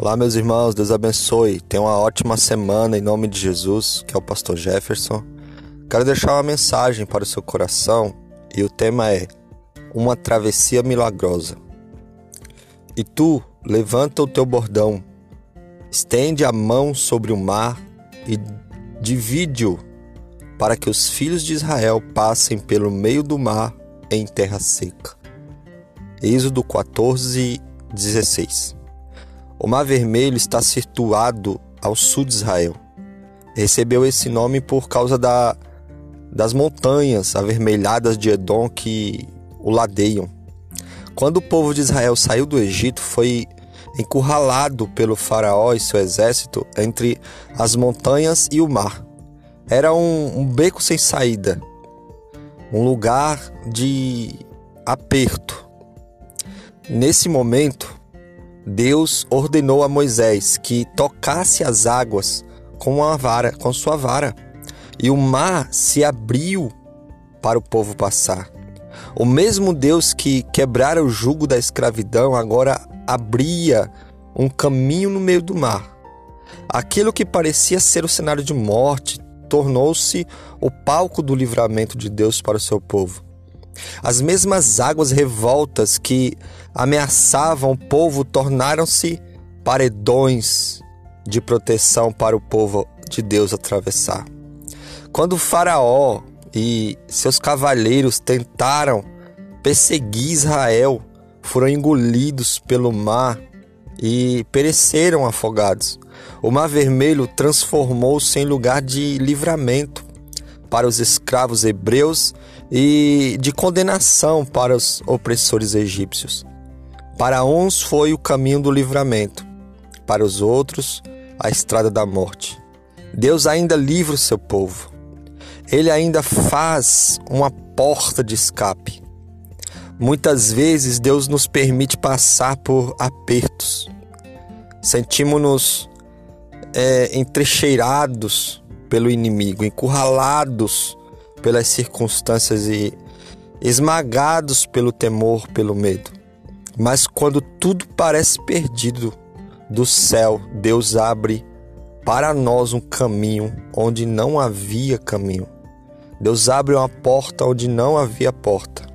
Olá, meus irmãos, Deus abençoe. Tenha uma ótima semana em nome de Jesus, que é o pastor Jefferson. Quero deixar uma mensagem para o seu coração e o tema é Uma travessia milagrosa. E tu, levanta o teu bordão, estende a mão sobre o mar e divide-o para que os filhos de Israel passem pelo meio do mar em terra seca. Êxodo 14, 16. O Mar Vermelho está situado ao sul de Israel. Recebeu esse nome por causa da, das montanhas avermelhadas de Edom que o ladeiam. Quando o povo de Israel saiu do Egito, foi encurralado pelo faraó e seu exército entre as montanhas e o mar. Era um, um beco sem saída, um lugar de aperto. Nesse momento, Deus ordenou a Moisés que tocasse as águas com uma vara, com sua vara, e o mar se abriu para o povo passar. O mesmo Deus que quebrara o jugo da escravidão agora abria um caminho no meio do mar. Aquilo que parecia ser o cenário de morte tornou-se o palco do livramento de Deus para o seu povo. As mesmas águas revoltas que ameaçavam o povo tornaram-se paredões de proteção para o povo de Deus atravessar. Quando Faraó e seus cavaleiros tentaram perseguir Israel, foram engolidos pelo mar e pereceram afogados. O Mar Vermelho transformou-se em lugar de livramento para os escravos hebreus e de condenação para os opressores egípcios. Para uns foi o caminho do livramento, para os outros, a estrada da morte. Deus ainda livra o seu povo. Ele ainda faz uma porta de escape. Muitas vezes Deus nos permite passar por apertos. Sentimos-nos é, entrecheirados pelo inimigo, encurralados pelas circunstâncias e esmagados pelo temor, pelo medo. Mas quando tudo parece perdido, do céu Deus abre para nós um caminho onde não havia caminho. Deus abre uma porta onde não havia porta.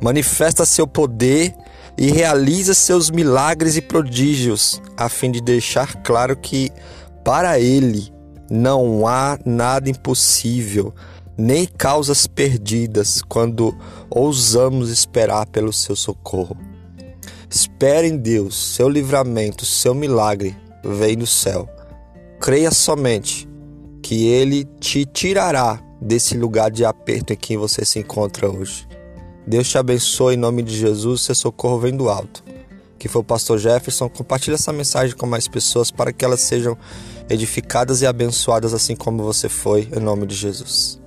Manifesta seu poder e realiza seus milagres e prodígios, a fim de deixar claro que para ele não há nada impossível, nem causas perdidas quando ousamos esperar pelo seu socorro. Espere em Deus, seu livramento, seu milagre vem do céu. Creia somente que ele te tirará desse lugar de aperto em que você se encontra hoje. Deus te abençoe em nome de Jesus, seu socorro vem do alto. Que foi o pastor Jefferson, compartilhe essa mensagem com mais pessoas para que elas sejam edificadas e abençoadas assim como você foi, em nome de Jesus.